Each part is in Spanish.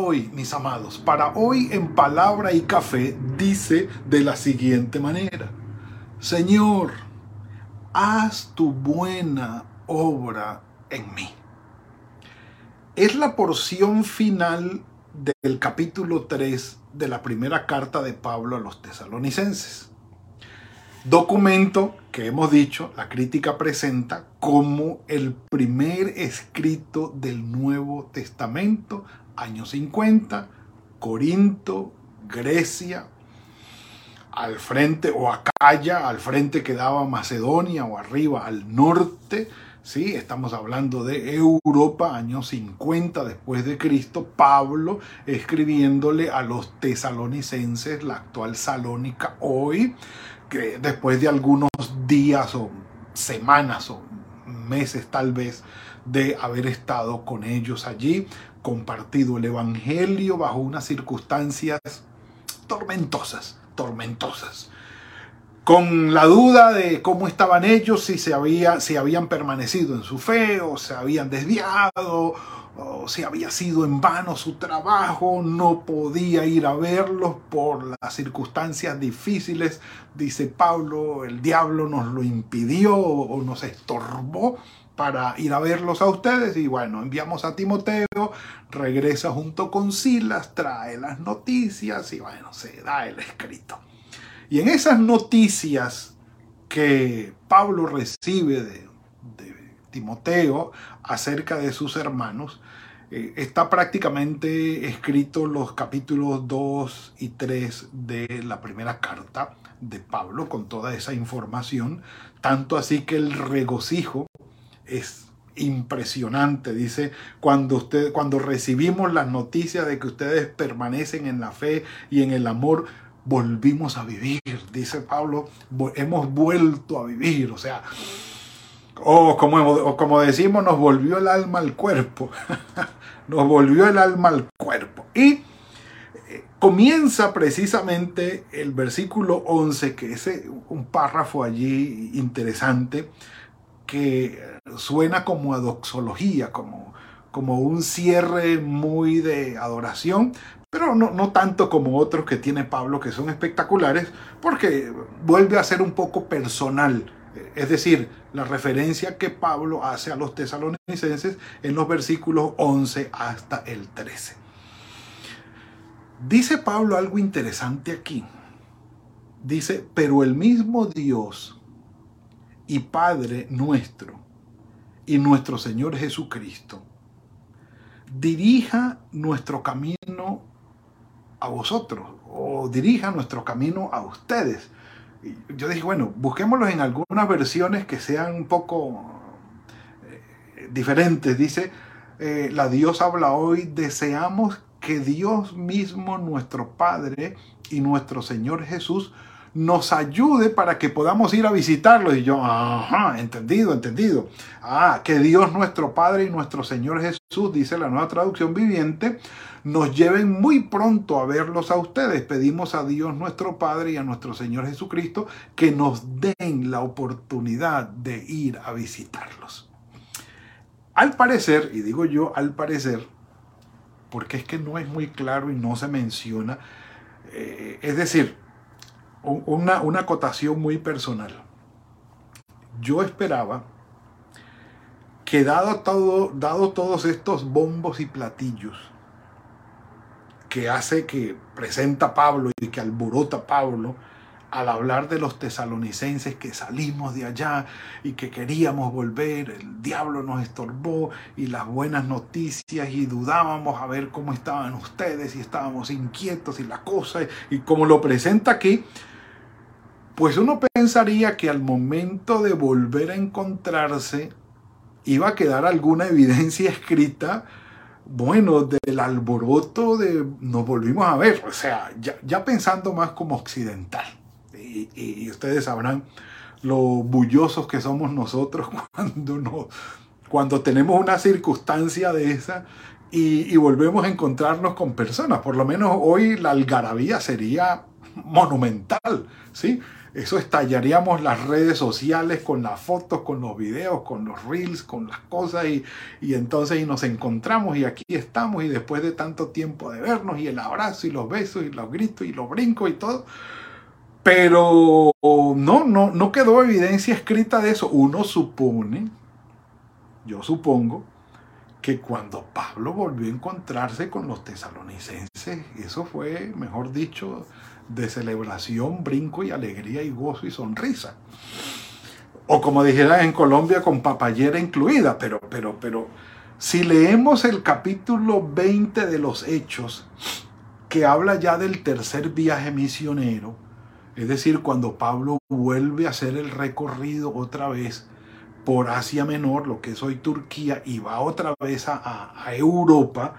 Hoy, mis amados, para hoy en palabra y café dice de la siguiente manera, Señor, haz tu buena obra en mí. Es la porción final del capítulo 3 de la primera carta de Pablo a los tesalonicenses. Documento que hemos dicho, la crítica presenta como el primer escrito del Nuevo Testamento años 50, Corinto, Grecia, al frente, o Acaya, al frente quedaba Macedonia, o arriba al norte, ¿sí? Estamos hablando de Europa, años 50 después de Cristo, Pablo escribiéndole a los tesalonicenses, la actual Salónica hoy, que después de algunos días o semanas o meses tal vez de haber estado con ellos allí, compartido el Evangelio bajo unas circunstancias tormentosas, tormentosas. Con la duda de cómo estaban ellos, si, se había, si habían permanecido en su fe o se habían desviado o si había sido en vano su trabajo, no podía ir a verlos por las circunstancias difíciles, dice Pablo, el diablo nos lo impidió o nos estorbó para ir a verlos a ustedes y bueno, enviamos a Timoteo, regresa junto con Silas, trae las noticias y bueno, se da el escrito. Y en esas noticias que Pablo recibe de, Timoteo acerca de sus hermanos, eh, está prácticamente escrito los capítulos 2 y 3 de la primera carta de Pablo con toda esa información, tanto así que el regocijo es impresionante. Dice, cuando, usted, cuando recibimos las noticias de que ustedes permanecen en la fe y en el amor, volvimos a vivir. Dice Pablo, hemos vuelto a vivir. O sea, o como, como decimos, nos volvió el alma al cuerpo. nos volvió el alma al cuerpo. Y eh, comienza precisamente el versículo 11, que es un párrafo allí interesante, que suena como a doxología, como, como un cierre muy de adoración, pero no, no, tanto como otros que tiene Pablo que son espectaculares, porque vuelve a ser un poco personal. Es decir, la referencia que Pablo hace a los tesalonicenses en los versículos 11 hasta el 13. Dice Pablo algo interesante aquí. Dice, pero el mismo Dios y Padre nuestro, y nuestro Señor Jesucristo dirija nuestro camino a vosotros o dirija nuestro camino a ustedes. Yo dije, bueno, busquémoslos en algunas versiones que sean un poco eh, diferentes. Dice, eh, la Dios habla hoy, deseamos que Dios mismo, nuestro Padre y nuestro Señor Jesús, nos ayude para que podamos ir a visitarlo. Y yo, entendido, entendido. Ah, que Dios nuestro Padre y nuestro Señor Jesús, dice la nueva traducción viviente, nos lleven muy pronto a verlos a ustedes. Pedimos a Dios nuestro Padre y a nuestro Señor Jesucristo que nos den la oportunidad de ir a visitarlos. Al parecer, y digo yo al parecer, porque es que no es muy claro y no se menciona, eh, es decir, una, una acotación muy personal. Yo esperaba que dado, todo, dado todos estos bombos y platillos que hace que presenta Pablo y que alborota Pablo al hablar de los tesalonicenses que salimos de allá y que queríamos volver, el diablo nos estorbó y las buenas noticias y dudábamos a ver cómo estaban ustedes y estábamos inquietos y la cosa y como lo presenta aquí, pues uno pensaría que al momento de volver a encontrarse iba a quedar alguna evidencia escrita bueno, del alboroto de nos volvimos a ver, o sea, ya, pensando más como occidental. Y, ustedes sabrán lo bullosos que somos nosotros cuando, no, cuando tenemos una circunstancia de esa y, y, volvemos a encontrarnos con personas. Por lo menos hoy la algarabía sería monumental, ¿sí? Eso estallaríamos las redes sociales con las fotos, con los videos, con los reels, con las cosas y, y entonces y nos encontramos y aquí estamos y después de tanto tiempo de vernos y el abrazo y los besos y los gritos y los brincos y todo. Pero no, no, no quedó evidencia escrita de eso. Uno supone, yo supongo, que cuando Pablo volvió a encontrarse con los tesalonicenses, eso fue, mejor dicho, de celebración, brinco y alegría y gozo y sonrisa. O como dijera en Colombia, con papayera incluida, pero, pero, pero, si leemos el capítulo 20 de los Hechos, que habla ya del tercer viaje misionero, es decir, cuando Pablo vuelve a hacer el recorrido otra vez por Asia Menor, lo que es hoy Turquía, y va otra vez a, Europa,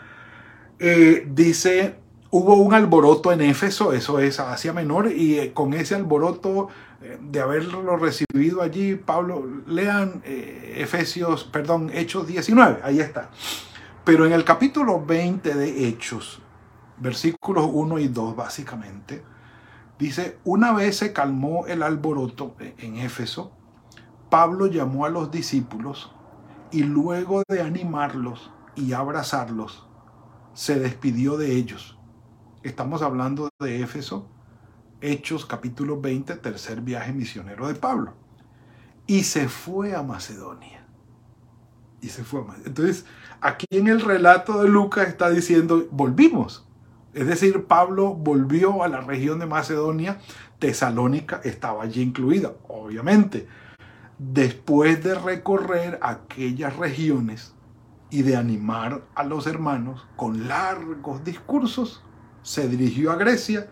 eh, dice hubo un alboroto en Éfeso, eso es Asia Menor, y eh, con ese alboroto eh, de haberlo recibido allí, Pablo, lean Efesios, perdón, Hechos 19, ahí está. Pero en el capítulo 20 de Hechos, versículos 1 y 2 básicamente, dice, una vez se calmó el alboroto en Éfeso, Pablo llamó a los discípulos y luego de animarlos y abrazarlos, se despidió de ellos Estamos hablando de Éfeso, Hechos capítulo 20, tercer viaje misionero de Pablo. Y se fue a Macedonia. Y se fue a Macedonia. Entonces, aquí en el relato de Lucas está diciendo, volvimos. Es decir, Pablo volvió a la región de Macedonia, Tesalónica estaba allí incluida, obviamente. Después de recorrer aquellas regiones y de animar a los hermanos con largos discursos, se dirigió a Grecia,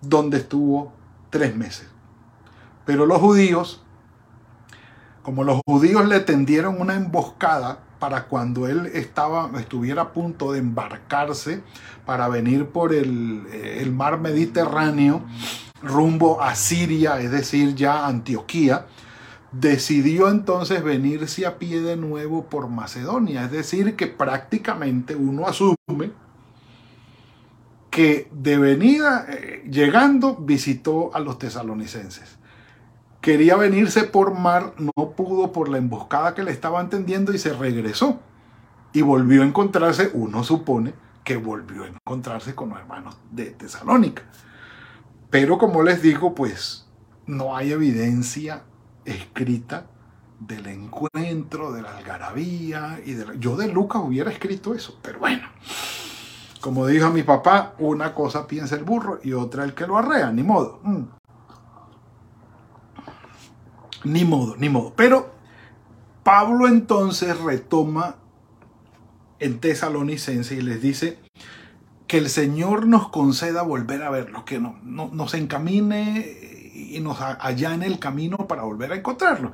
donde estuvo tres meses. Pero los judíos, como los judíos le tendieron una emboscada para cuando él estaba, estuviera a punto de embarcarse para venir por el, eh, mar Mediterráneo rumbo a Siria, es decir, ya Antioquía, decidió entonces venirse a pie de nuevo por Macedonia. Es decir, que prácticamente uno asume que de venida, eh, llegando, visitó a los tesalonicenses. Quería venirse por mar, no pudo por la emboscada que le estaban tendiendo y se regresó. Y volvió a encontrarse, uno supone que volvió a encontrarse con los hermanos de Tesalónica. Pero como les digo, pues no hay evidencia escrita del encuentro, de la algarabía y de Yo de Lucas hubiera escrito eso, pero bueno. Como dijo mi papá, una cosa piensa el burro y otra el que lo arrea, ni modo. Mm. Ni modo, ni modo. Pero Pablo entonces retoma en Tesalonicense y les dice que el Señor nos conceda volver a verlo, que no, nos encamine y nos en el camino para volver a encontrarlo.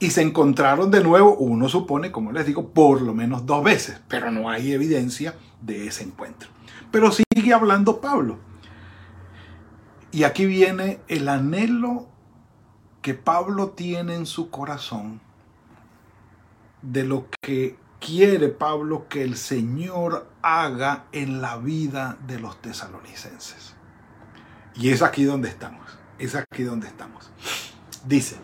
Y se encontraron de nuevo, uno supone, como les digo, por lo menos dos veces, pero no hay evidencia de ese encuentro. Pero sigue hablando Pablo. Y aquí viene el anhelo que Pablo tiene en su corazón de lo que quiere Pablo que el Señor haga en la vida de los tesalonicenses. Y es aquí donde estamos. Es aquí donde estamos. Dice,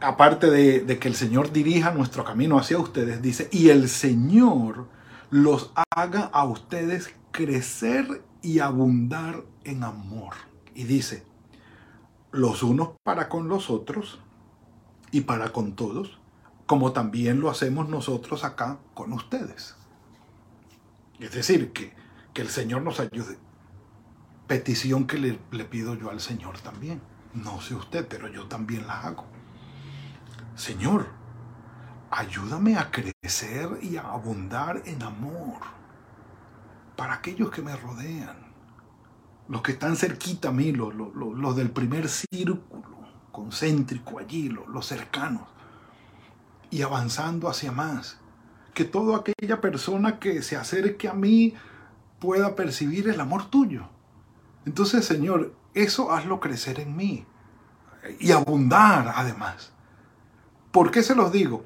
aparte de, de, que el Señor dirija nuestro camino hacia ustedes, dice, y el Señor los haga a ustedes crecer y abundar en amor. Y dice, los unos para con los otros y para con todos, como también lo hacemos nosotros acá con ustedes. Es decir, que, que el Señor nos ayude. Petición que le, le pido yo al Señor también. No sé usted, pero yo también la hago. Señor, ayúdame a crecer y a abundar en amor para aquellos que me rodean, los que están cerquita a mí, los, los, del primer círculo concéntrico allí, los, los cercanos, y avanzando hacia más, que toda aquella persona que se acerque a mí pueda percibir el amor tuyo. Entonces, Señor, eso hazlo crecer en mí y abundar además. ¿Por qué se los digo?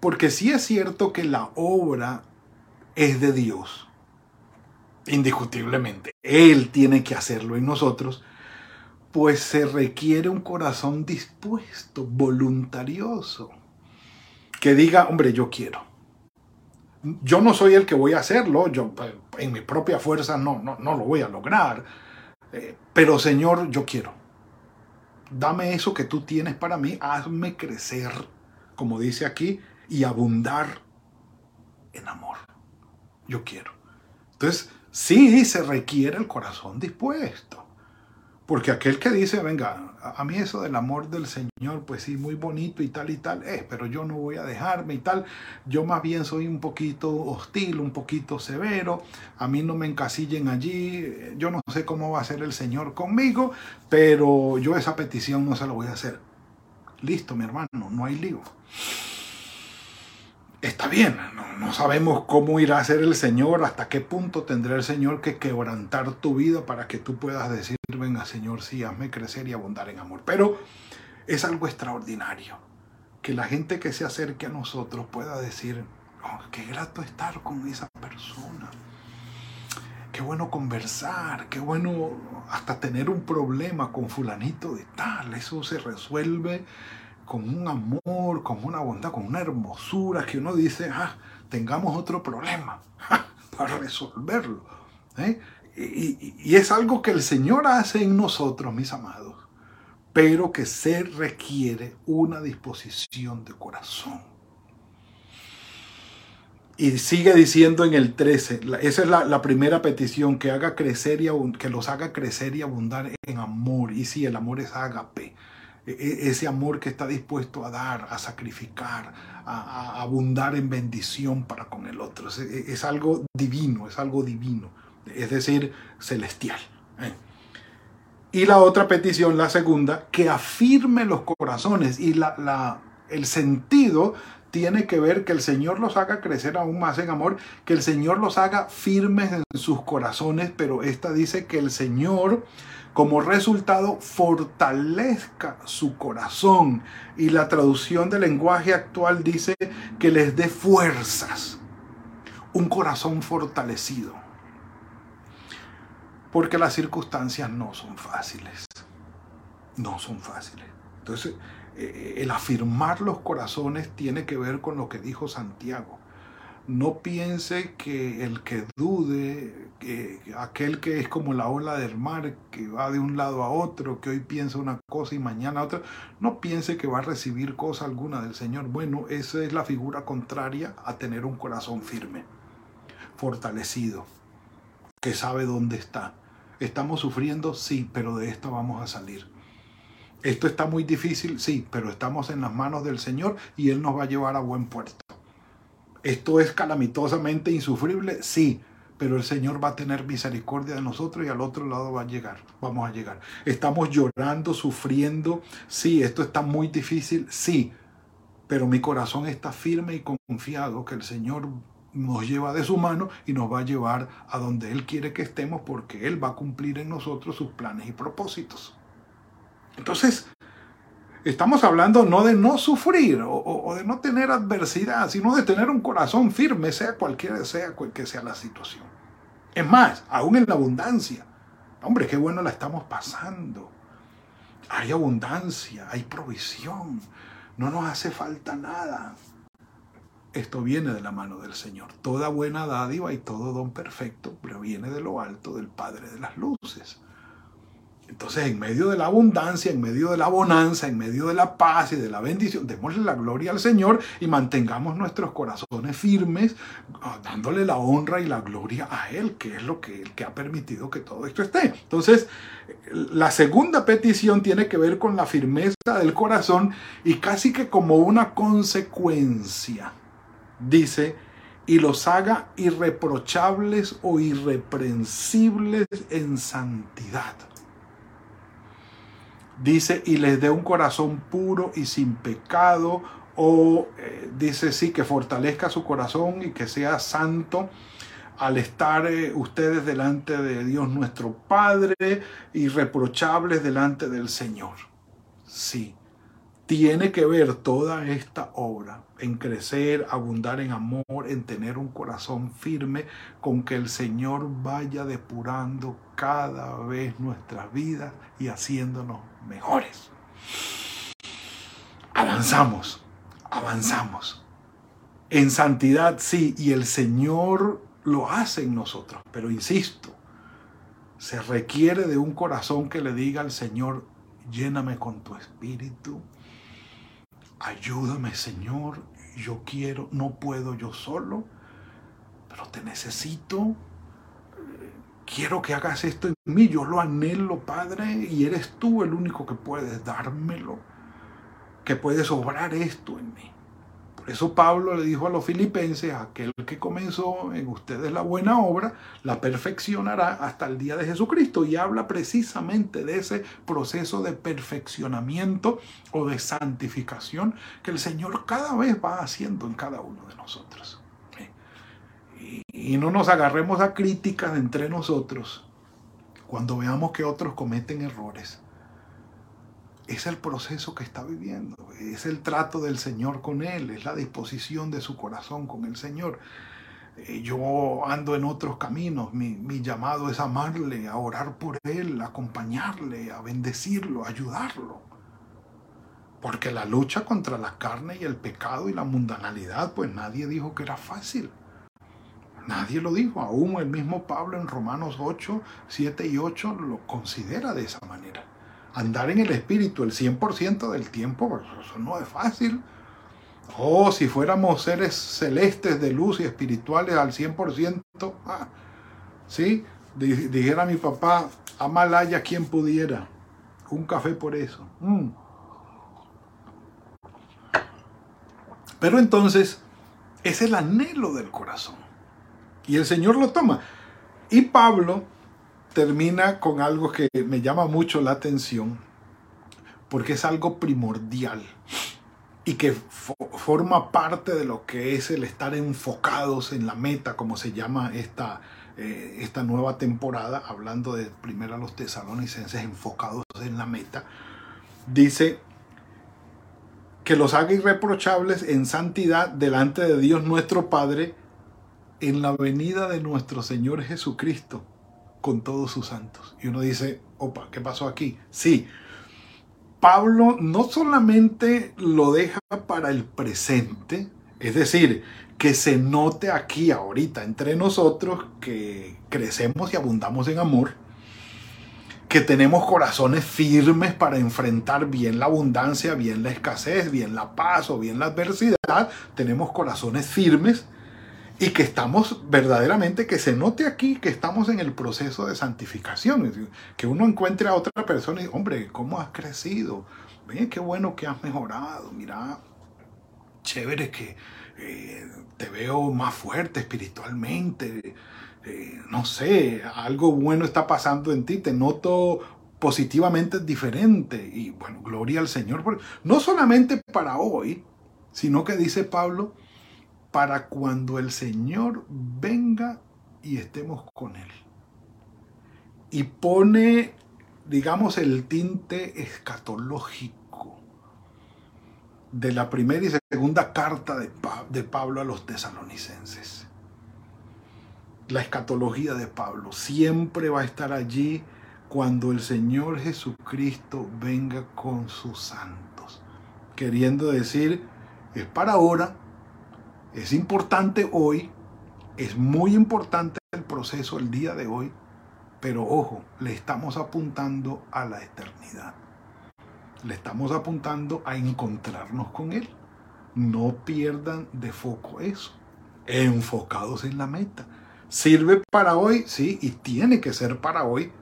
Porque sí es cierto que la obra es de Dios, indiscutiblemente. Él tiene que hacerlo en nosotros, pues se requiere un corazón dispuesto, voluntarioso, que diga, hombre, yo quiero. Yo no soy el que voy a hacerlo, yo en mi propia fuerza no, no, no lo voy a lograr, eh, pero Señor, yo quiero. Dame eso que tú tienes para mí, hazme crecer, como dice aquí, y abundar en amor. Yo quiero. Entonces, sí se requiere el corazón dispuesto. Porque aquel que dice, venga, a mí eso del amor del Señor, pues sí, muy bonito y tal y tal, es, pero yo no voy a dejarme y tal. Yo más bien soy un poquito hostil, un poquito severo. A mí no me encasillen allí. Yo no sé cómo va a ser el Señor conmigo, pero yo esa petición no se la voy a hacer. Listo, mi hermano, no hay lío está bien, no, sabemos cómo irá a ser el Señor, hasta qué punto tendrá el Señor que quebrantar tu vida para que tú puedas decir, venga Señor, sí, hazme crecer y abundar en amor. Pero es algo extraordinario, que la gente que se acerque a nosotros pueda decir, oh, qué grato estar con esa persona. Qué bueno conversar, qué bueno hasta tener un problema con fulanito de tal. Eso se resuelve con un amor, con una bondad, con una hermosura que uno dice, ah, tengamos otro problema para resolverlo. ¿eh? Y, es algo que el Señor hace en nosotros, mis amados, pero que se requiere una disposición de corazón. Y sigue diciendo en el 13, esa es la, primera petición, que, haga crecer y, que los haga crecer y abundar en amor. Y si el amor es agape, ese amor que está dispuesto a dar, a sacrificar, a, abundar en bendición para con el otro. Es, algo divino, es algo divino, es decir, celestial. ¿eh? Y la otra petición, la segunda, que afirme los corazones y la, el sentido tiene que ver que el Señor los haga crecer aún más en amor, que el Señor los haga firmes en sus corazones, pero esta dice que el Señor como resultado fortalezca su corazón. Y la traducción del lenguaje actual dice que les dé fuerzas, un corazón fortalecido. Porque las circunstancias no son fáciles. No son fáciles. Entonces, eh, el afirmar los corazones tiene que ver con lo que dijo Santiago no piense que el que dude, que aquel que es como la ola del mar, que va de un lado a otro, que hoy piensa una cosa y mañana otra, no piense que va a recibir cosa alguna del Señor. Bueno, esa es la figura contraria a tener un corazón firme, fortalecido, que sabe dónde está. Estamos sufriendo, sí, pero de esto vamos a salir. Esto está muy difícil, sí, pero estamos en las manos del Señor y Él nos va a llevar a buen puerto. ¿Esto es calamitosamente insufrible? Sí, pero el Señor va a tener misericordia de nosotros y al otro lado va a llegar, vamos a llegar. Estamos llorando, sufriendo, sí, esto está muy difícil, sí, pero mi corazón está firme y confiado que el Señor nos lleva de su mano y nos va a llevar a donde Él quiere que estemos porque Él va a cumplir en nosotros sus planes y propósitos. Entonces, Estamos hablando no de no sufrir o, de no tener adversidad, sino de tener un corazón firme, sea cualquiera sea que sea la situación. Es más, aún en la abundancia. Hombre, qué bueno la estamos pasando. Hay abundancia, hay provisión. No nos hace falta nada. Esto viene de la mano del Señor. Toda buena dádiva y todo don perfecto proviene de lo alto del Padre de las Luces. Entonces, en medio de la abundancia, en medio de la bonanza, en medio de la paz y de la bendición, démosle la gloria al Señor y mantengamos nuestros corazones firmes, ah, dándole la honra y la gloria a Él, que es lo que, que ha permitido que todo esto esté. Entonces, la segunda petición tiene que ver con la firmeza del corazón y casi que como una consecuencia, dice, y los haga irreprochables o irreprensibles en santidad. Dice, y les dé un corazón puro y sin pecado O eh, dice sí, que fortalezca su corazón y que sea santo al estar eh, ustedes delante de Dios nuestro Padre, irreprochables delante del Señor. Sí, tiene que ver toda esta obra en crecer, abundar en amor, en tener un corazón firme, con que el Señor vaya depurando cada vez nuestras vidas y haciéndonos mejores. Avanzamos, avanzamos. En santidad sí, y el Señor lo hace en nosotros, pero insisto, se requiere de un corazón que le diga al Señor, lléname con tu espíritu, ayúdame Señor, yo quiero, no puedo yo solo, pero te necesito, quiero que hagas esto en mí, yo lo anhelo Padre y eres tú el único que puedes dármelo, que puedes obrar esto en mí. Por eso Pablo le dijo a los filipenses, aquel que comenzó en ustedes la buena obra, la perfeccionará hasta el día de Jesucristo. Y habla precisamente de ese proceso de perfeccionamiento o de santificación que el Señor cada vez va haciendo en cada uno de nosotros. Y no nos agarremos a críticas entre nosotros cuando veamos que otros cometen errores es el proceso que está viviendo, es el trato del Señor con Él, es la disposición de su corazón con el Señor. Eh, yo ando en otros caminos, mi, mi llamado es amarle, a orar por Él, a acompañarle, a bendecirlo, a ayudarlo. Porque la lucha contra la carne y el pecado y la mundanalidad, pues nadie dijo que era fácil. Nadie lo dijo. Aún el mismo Pablo en Romanos 8, 7 y 8 lo considera de esa manera andar en el espíritu el 100% del tiempo, pues eso no es fácil. Oh, si fuéramos seres celestes de luz y espirituales al 100%, ah, ¿sí? Dijera mi papá, a Malaya quien pudiera. Un café por eso. Mm. Pero entonces, es el anhelo del corazón. Y el Señor lo toma. Y Pablo termina con algo que me llama mucho la atención, porque es algo primordial y que forma parte de lo que es el estar enfocados en la meta, como se llama esta, eh, esta nueva temporada, hablando de primero a los tesalonicenses enfocados en la meta, dice que los haga irreprochables en santidad delante de Dios nuestro Padre en la venida de nuestro Señor Jesucristo con todos sus santos. Y uno dice, opa, ¿qué pasó aquí? Sí, Pablo no solamente lo deja para el presente, es decir, que se note aquí ahorita entre nosotros que crecemos y abundamos en amor, que tenemos corazones firmes para enfrentar bien la abundancia, bien la escasez, bien la paz o bien la adversidad, tenemos corazones firmes y que estamos verdaderamente, que se note aquí que estamos en el proceso de santificación, que uno encuentre a otra persona y hombre, ¿cómo has crecido? Ve, qué bueno que has mejorado, mira, chévere que eh, te veo más fuerte espiritualmente, eh, no sé, algo bueno está pasando en ti, te noto positivamente diferente y bueno, gloria al Señor, no solamente para hoy, sino que dice Pablo, para cuando el Señor venga y estemos con Él. Y pone, digamos, el tinte escatológico de la primera y segunda carta de, Pablo a los tesalonicenses. La escatología de Pablo siempre va a estar allí cuando el Señor Jesucristo venga con sus santos. Queriendo decir, es para ahora, es importante hoy, es muy importante el proceso el día de hoy, pero ojo, le estamos apuntando a la eternidad. Le estamos apuntando a encontrarnos con Él. No pierdan de foco eso. Enfocados en la meta. Sirve para hoy, sí, y tiene que ser para hoy,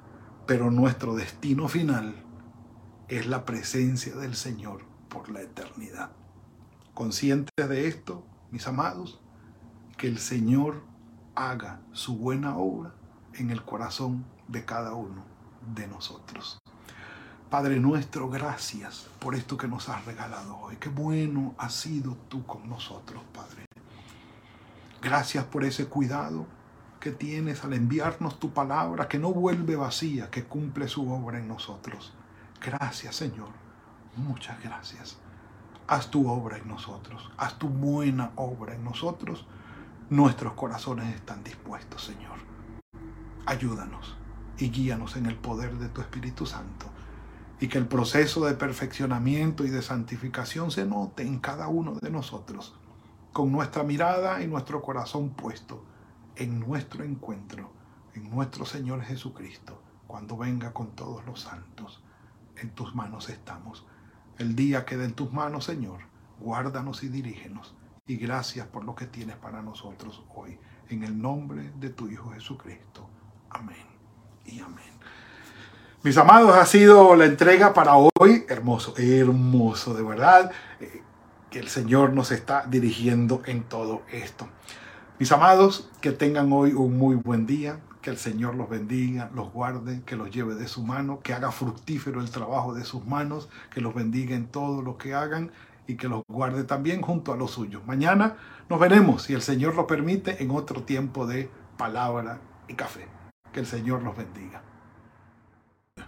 pero nuestro destino final es la presencia del Señor por la eternidad. Conscientes de esto, mis amados, que el Señor haga su buena obra en el corazón de cada uno de nosotros. Padre nuestro, gracias por esto que nos has regalado hoy. Qué bueno has sido tú con nosotros, Padre. Gracias por ese cuidado que tienes al enviarnos tu palabra, que no vuelve vacía, que cumple su obra en nosotros. Gracias, Señor. Muchas gracias. Haz tu obra en nosotros. Haz tu buena obra en nosotros. Nuestros corazones están dispuestos, Señor. Ayúdanos y guíanos en el poder de tu Espíritu Santo y que el proceso de perfeccionamiento y de santificación se note en cada uno de nosotros, con nuestra mirada y nuestro corazón puesto en nuestro encuentro, en nuestro Señor Jesucristo, cuando venga con todos los santos. En tus manos estamos. El día queda en tus manos, Señor. Guárdanos y dirígenos. Y gracias por lo que tienes para nosotros hoy. En el nombre de tu Hijo Jesucristo. Amén y amén. Mis amados, ha sido la entrega para hoy. Hermoso, hermoso, de verdad. Eh, que el Señor nos está dirigiendo en todo esto. Mis amados, que tengan hoy un muy buen día. Que el Señor los bendiga, los guarde, que los lleve de su mano, que haga fructífero el trabajo de sus manos, que los bendiga en todo lo que hagan y que los guarde también junto a los suyos. Mañana nos veremos, si el Señor lo permite, en otro tiempo de palabra y café. Que el Señor los bendiga.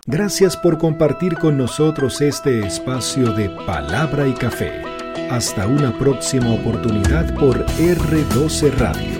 Gracias por compartir con nosotros este espacio de palabra y café. Hasta una próxima oportunidad por R12 Radio.